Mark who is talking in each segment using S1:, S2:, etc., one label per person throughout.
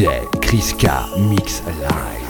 S1: DJ Chris K Mix Live.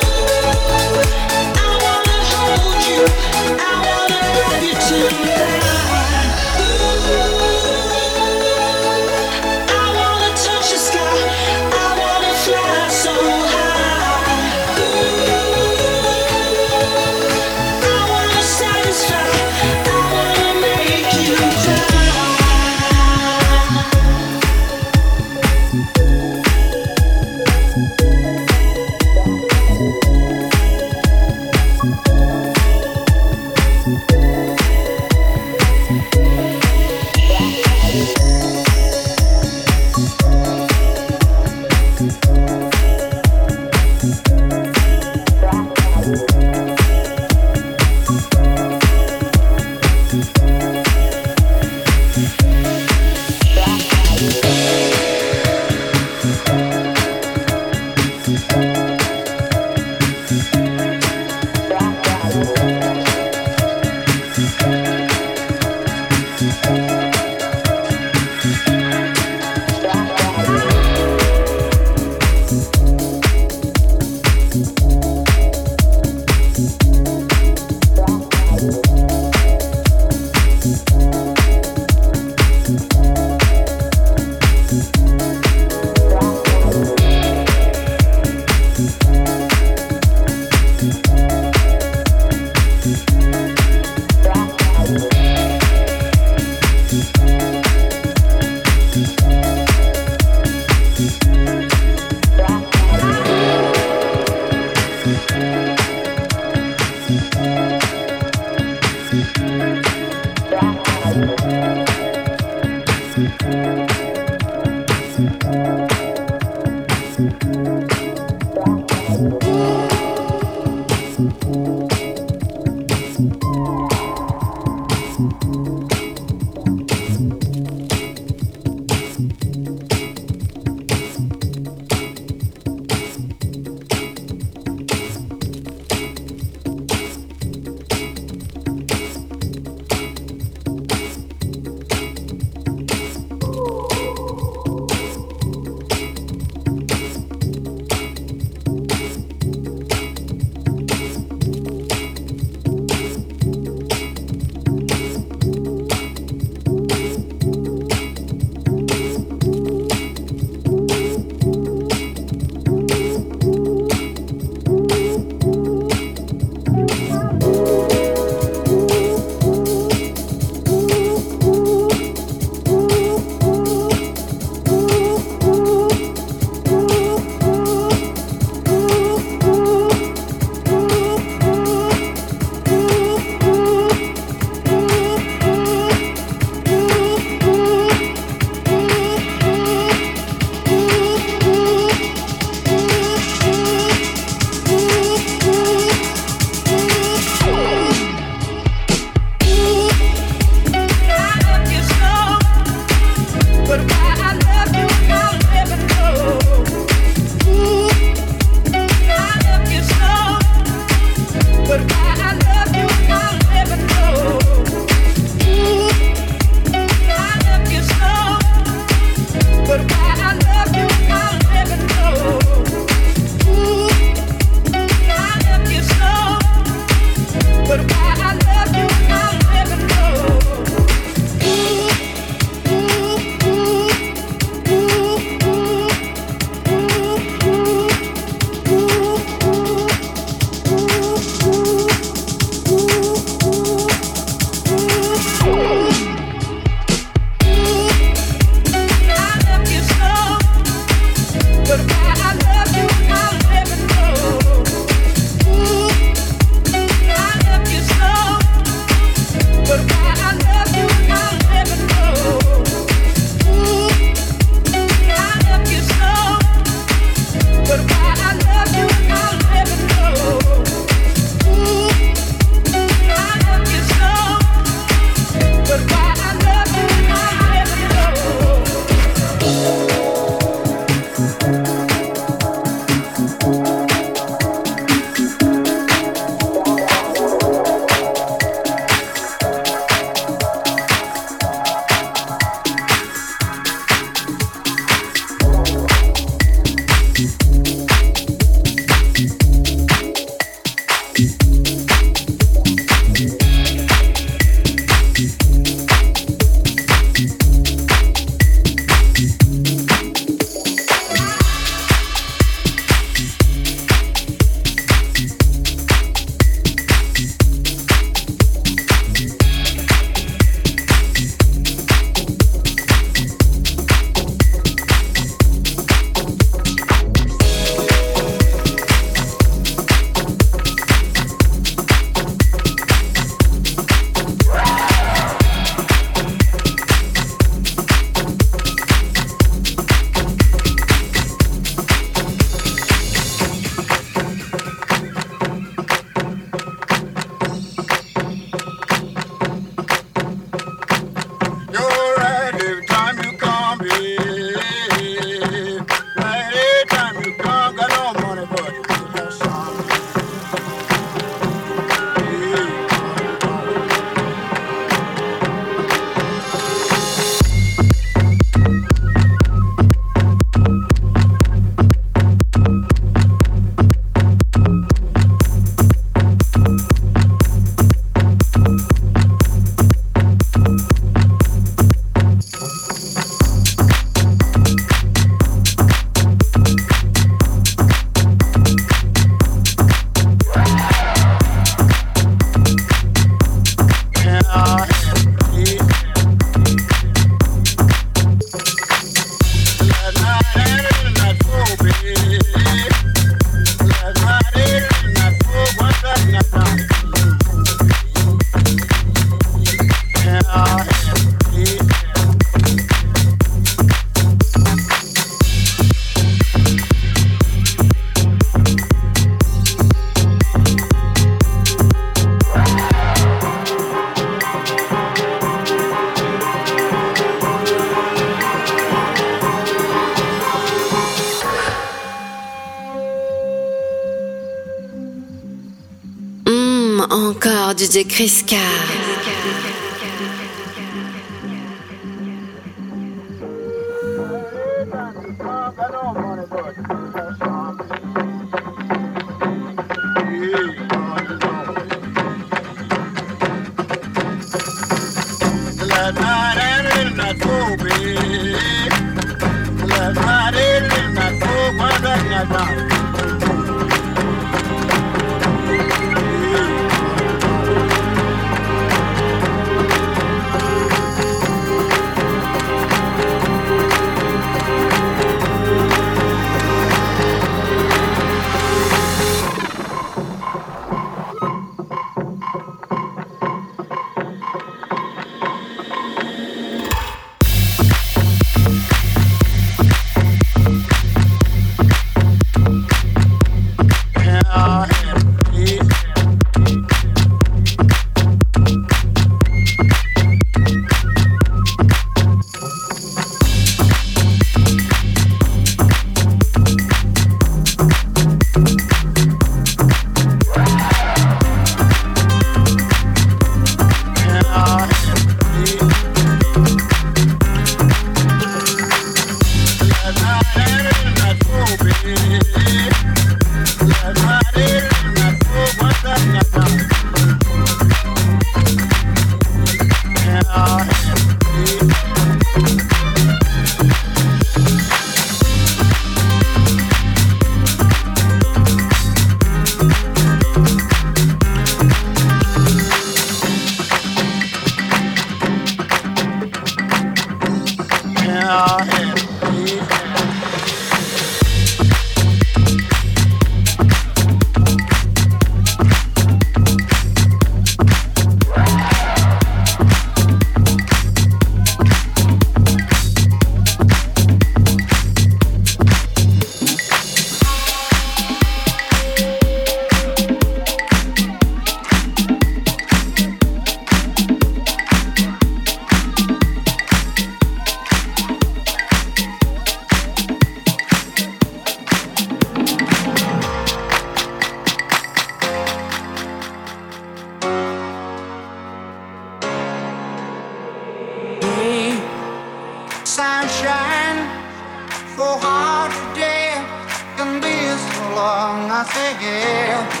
S2: singing.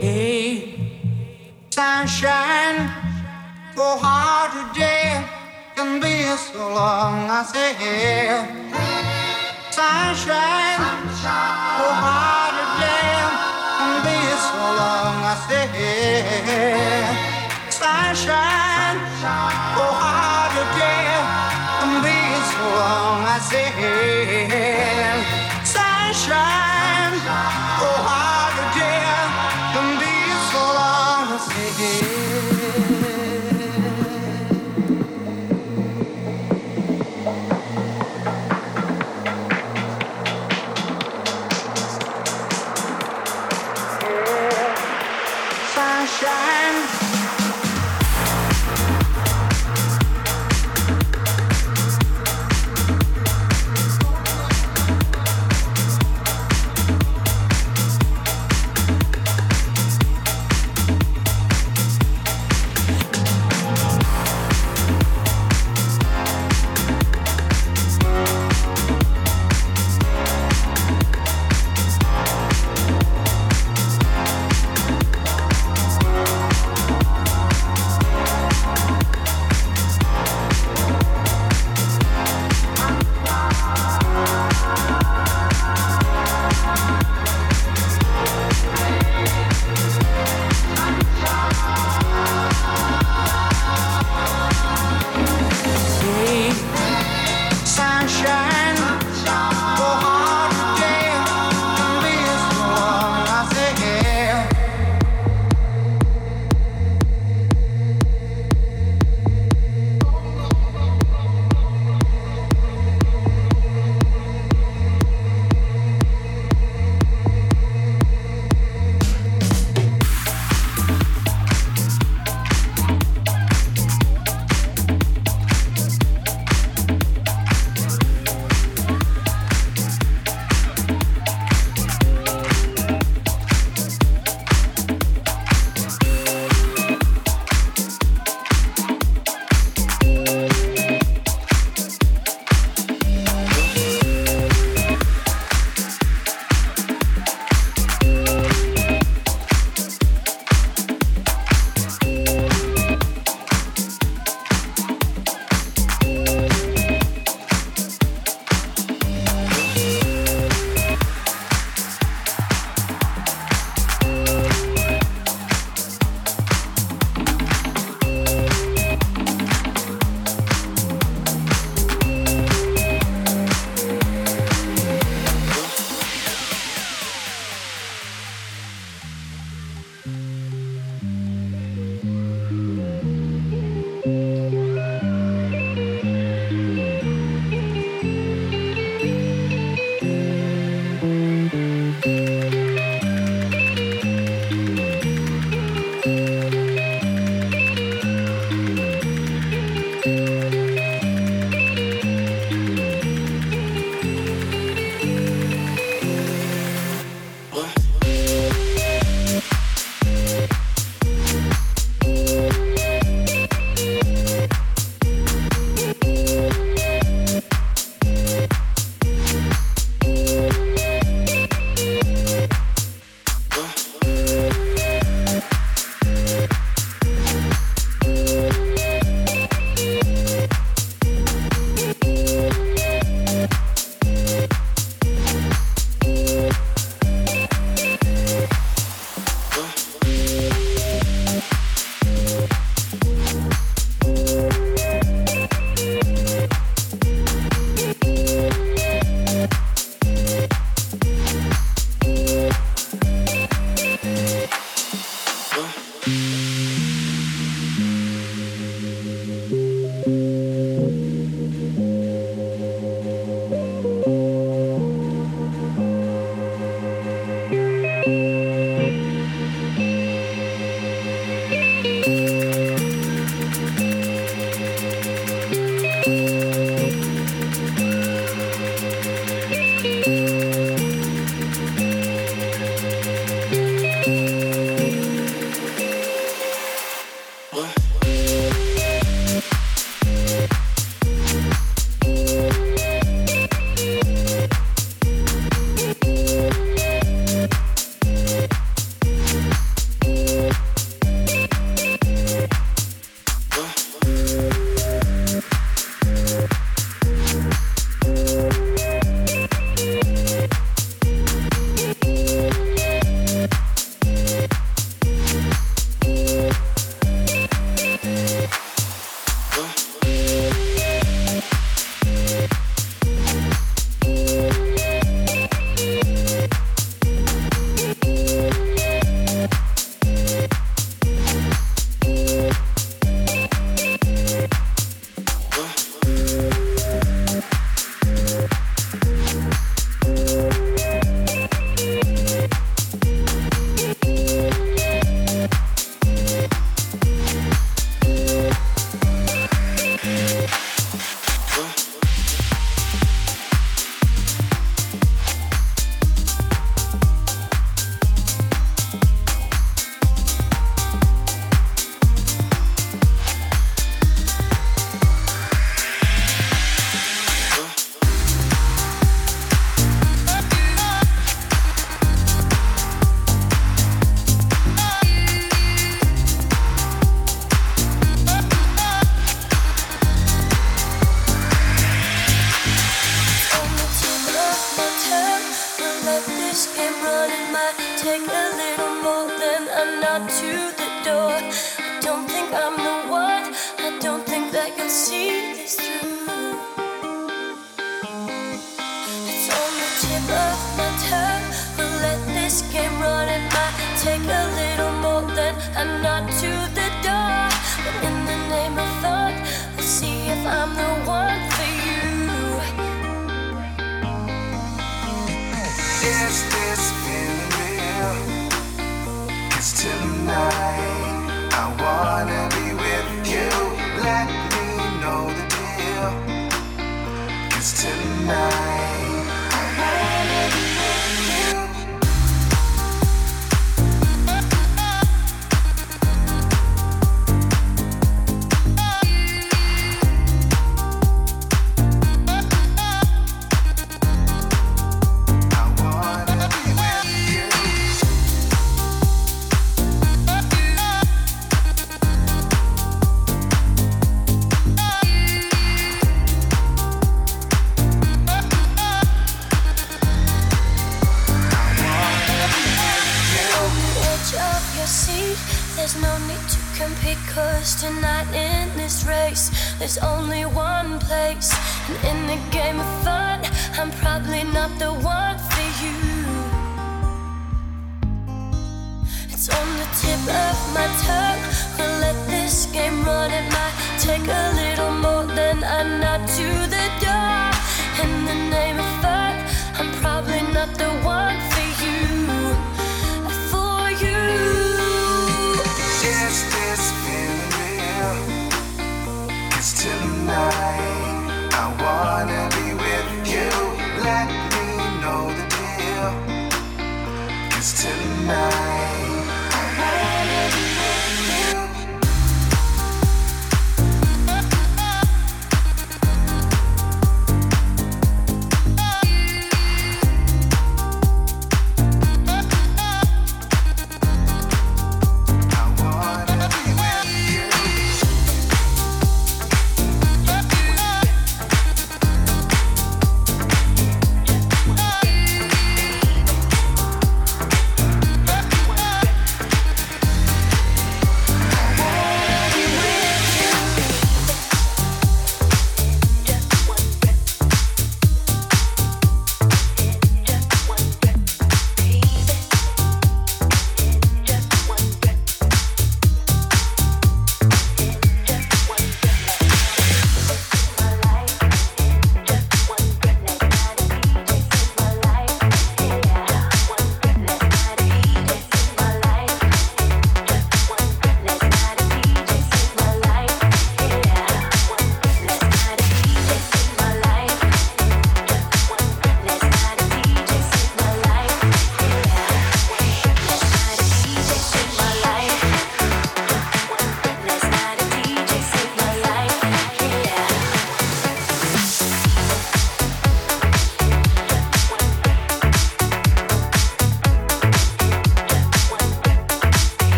S2: Hey, sunshine, so hard today can be so long. I say, hey, sunshine, oh how today can be so long. I say, hey, sunshine, so hard today can be so long. I say.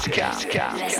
S3: Pascal. Pascal.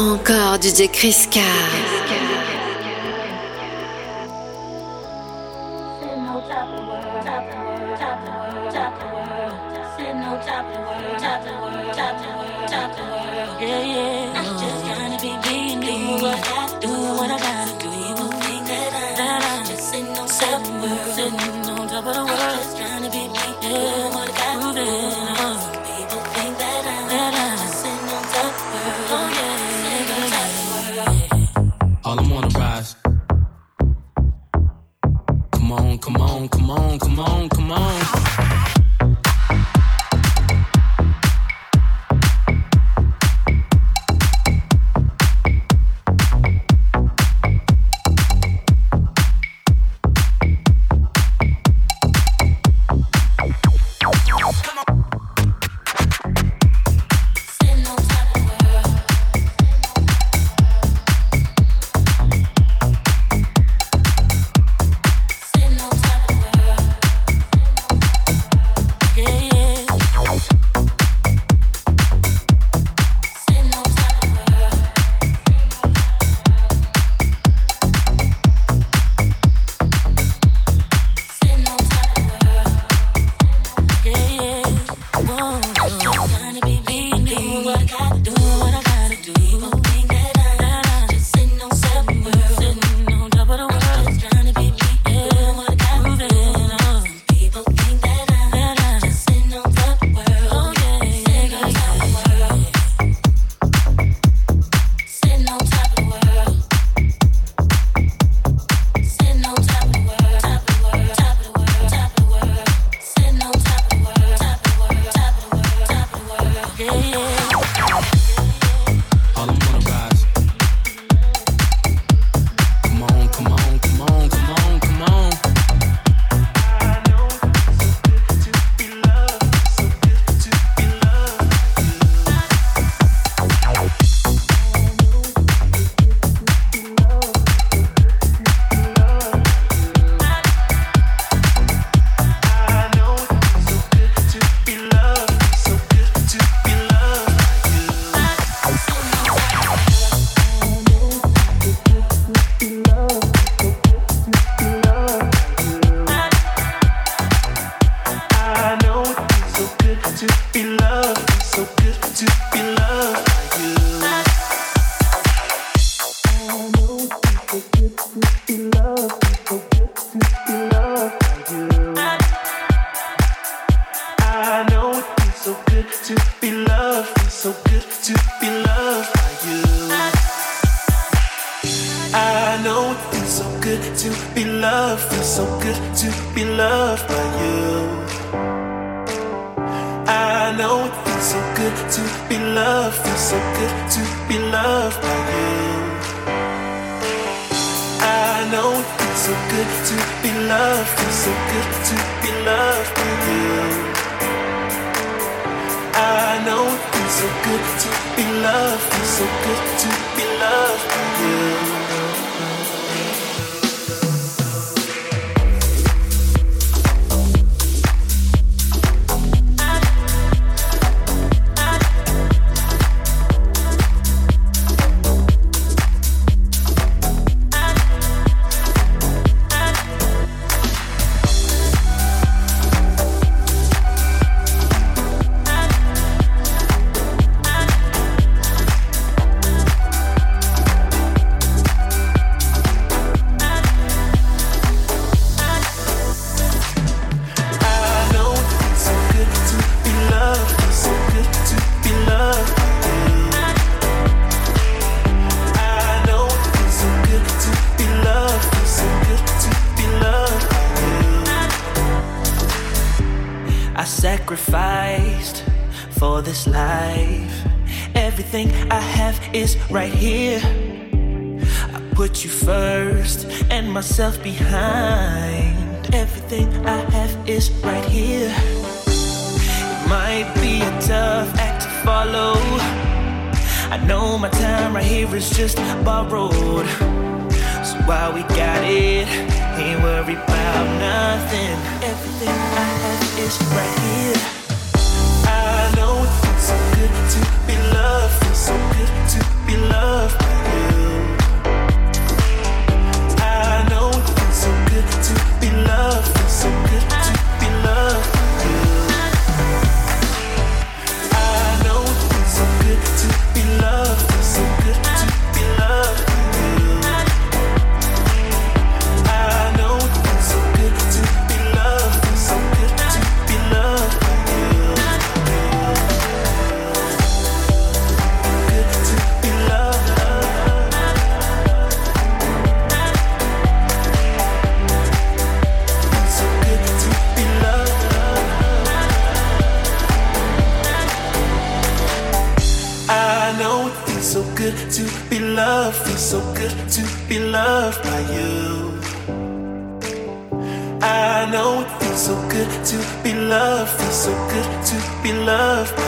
S3: encore DJ Criscar. I
S4: know my time right here is just borrowed. So while we got it, ain't worried about nothing. Everything I have is right here. I know it feels so good to be loved, feels so good to be loved. Yeah. So good to be loved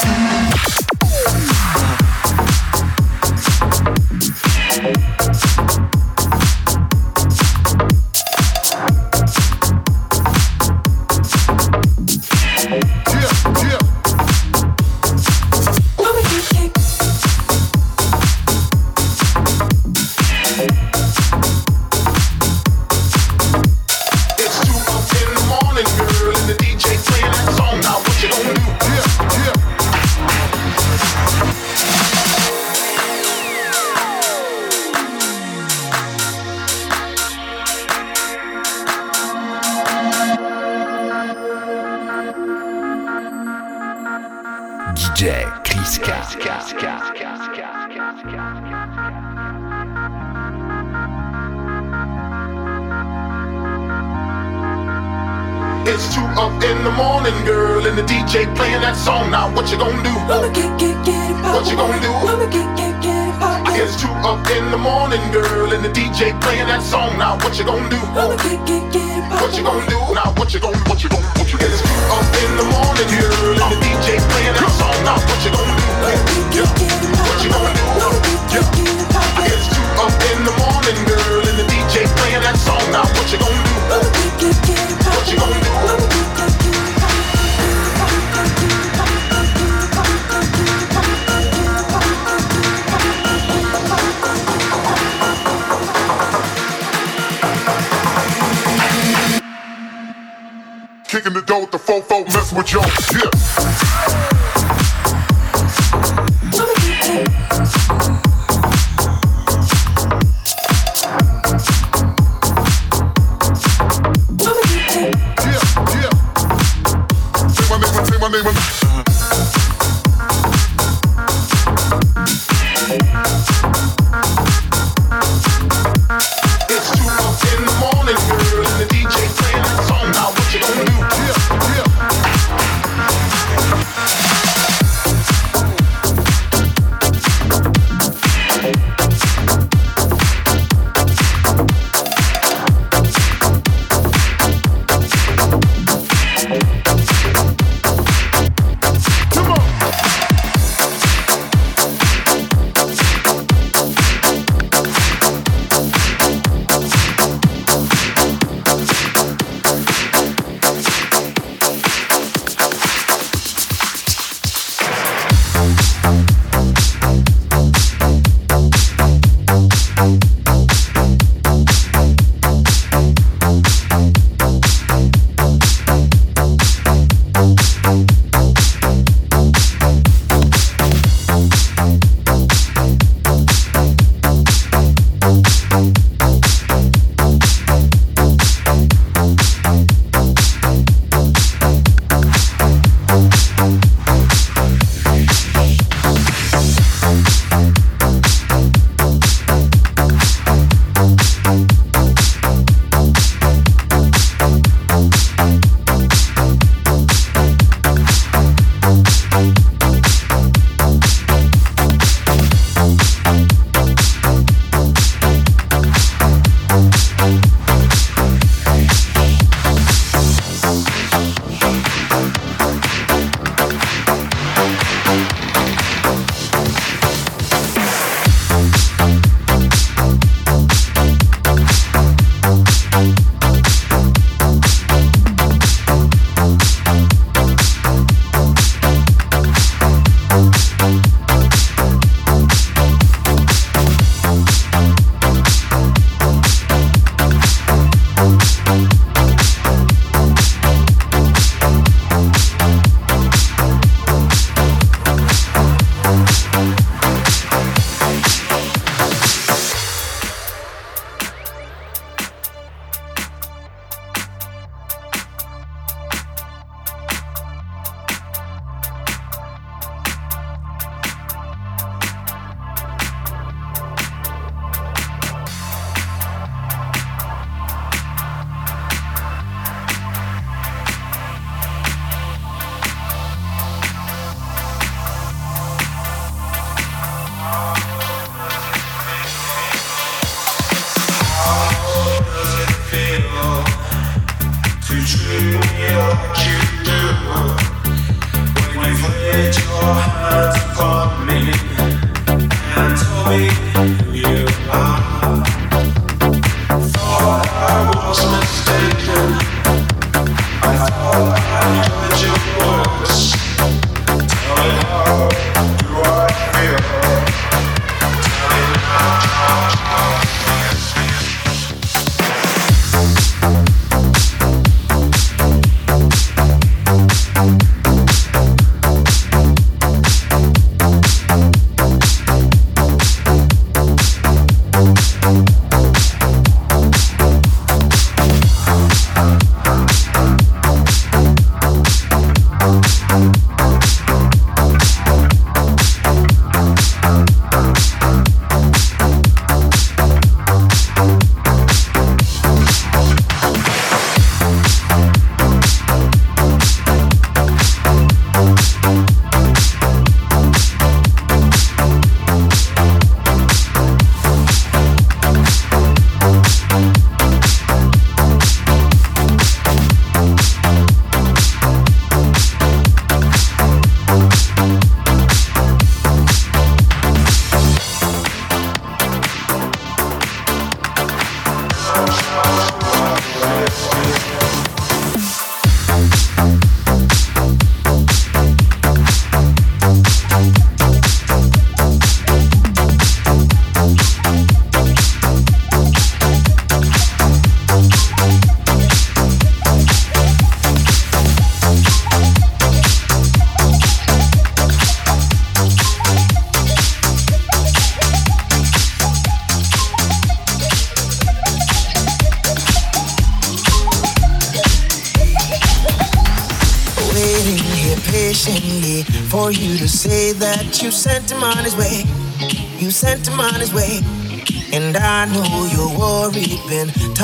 S5: time.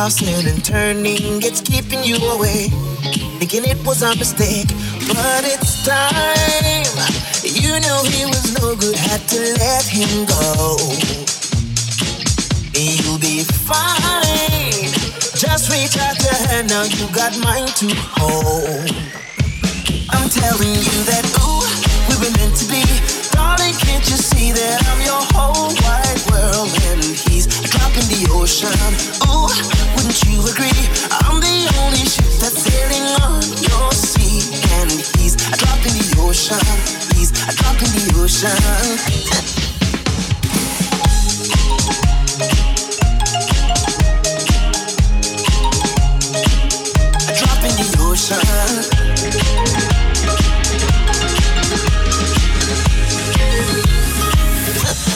S6: Tossing and turning, it's keeping you away. Thinking it was a mistake, but it's time. You know he was no good, had to let him go. You'll be fine. Just reach out your hand, now you got mine to hold. I'm telling you that, ooh, we were meant to be. Darling, can't you see that I'm your whole wide world and he's the ocean? Ooh, wouldn't you agree? I'm the only ship that's sailing on your sea and he's a drop in the ocean. He's a drop in the ocean.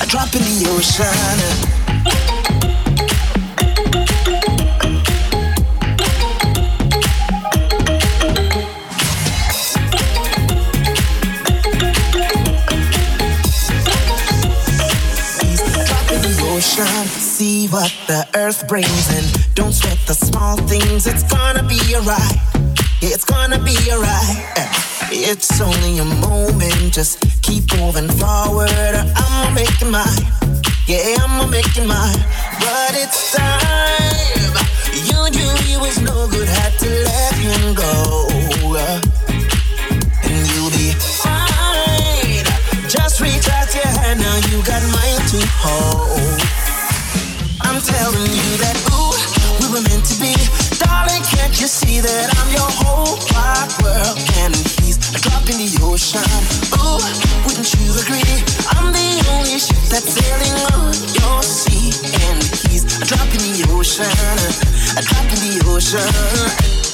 S6: Drop in the ocean. What the earth brings and don't sweat the small things. It's gonna be alright. It's gonna be alright. It's only a moment. Just keep moving forward. or I'ma make it mine. Yeah, I'ma make it mine. But it's time. You knew he was no good. Had to let him go. And you'll be fine. Just reach out your hand. Now you got mine to hold. I'm telling you that, ooh, we were meant to be. Darling, can't you see that I'm your whole wide world? And he's a drop in the ocean. Ooh, wouldn't you agree? I'm the only ship that's sailing on your sea. And he's a drop in the ocean. A drop in the ocean.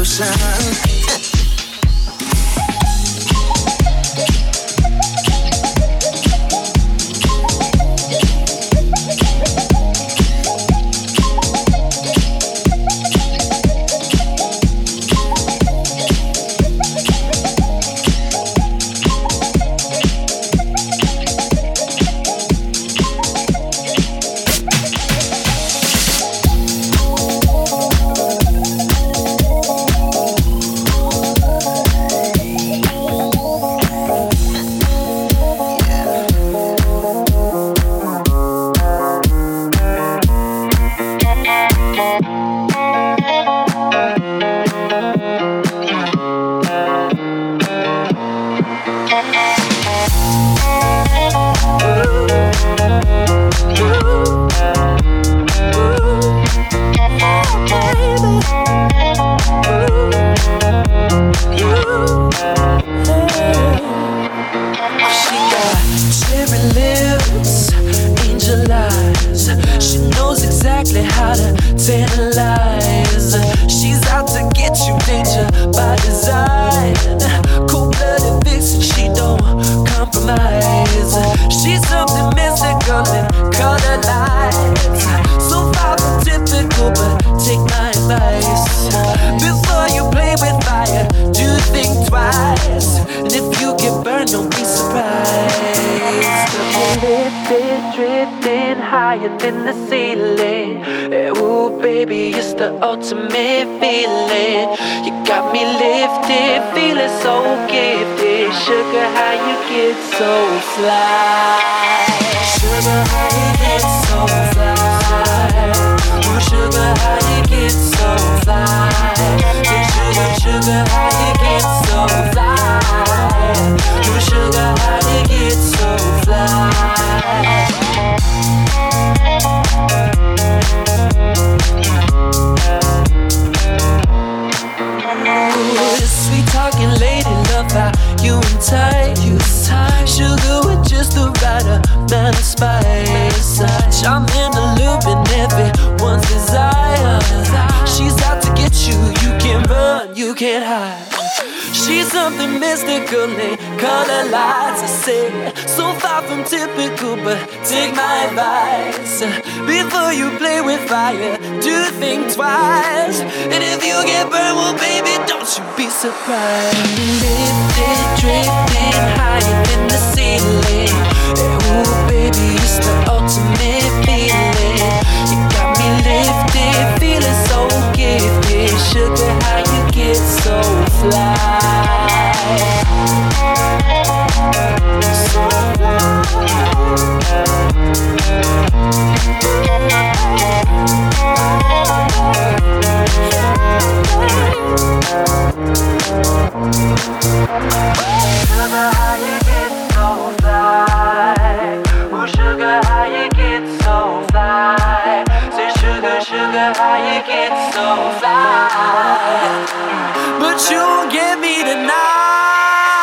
S6: Ocean.
S4: Something mystical,
S3: they color lights. I say, so far from typical, but take my advice. Before you play with fire, do think twice. And if you get burned, well, baby, don't you be surprised. Lifted, drifting higher than the ceiling. Ooh, baby, it's the ultimate feeling. You got me lifted, feeling so gifted. Sugar, how you get so fly? Sugar, how you get so fly? sugar, how you get so fly. But you won't get me tonight.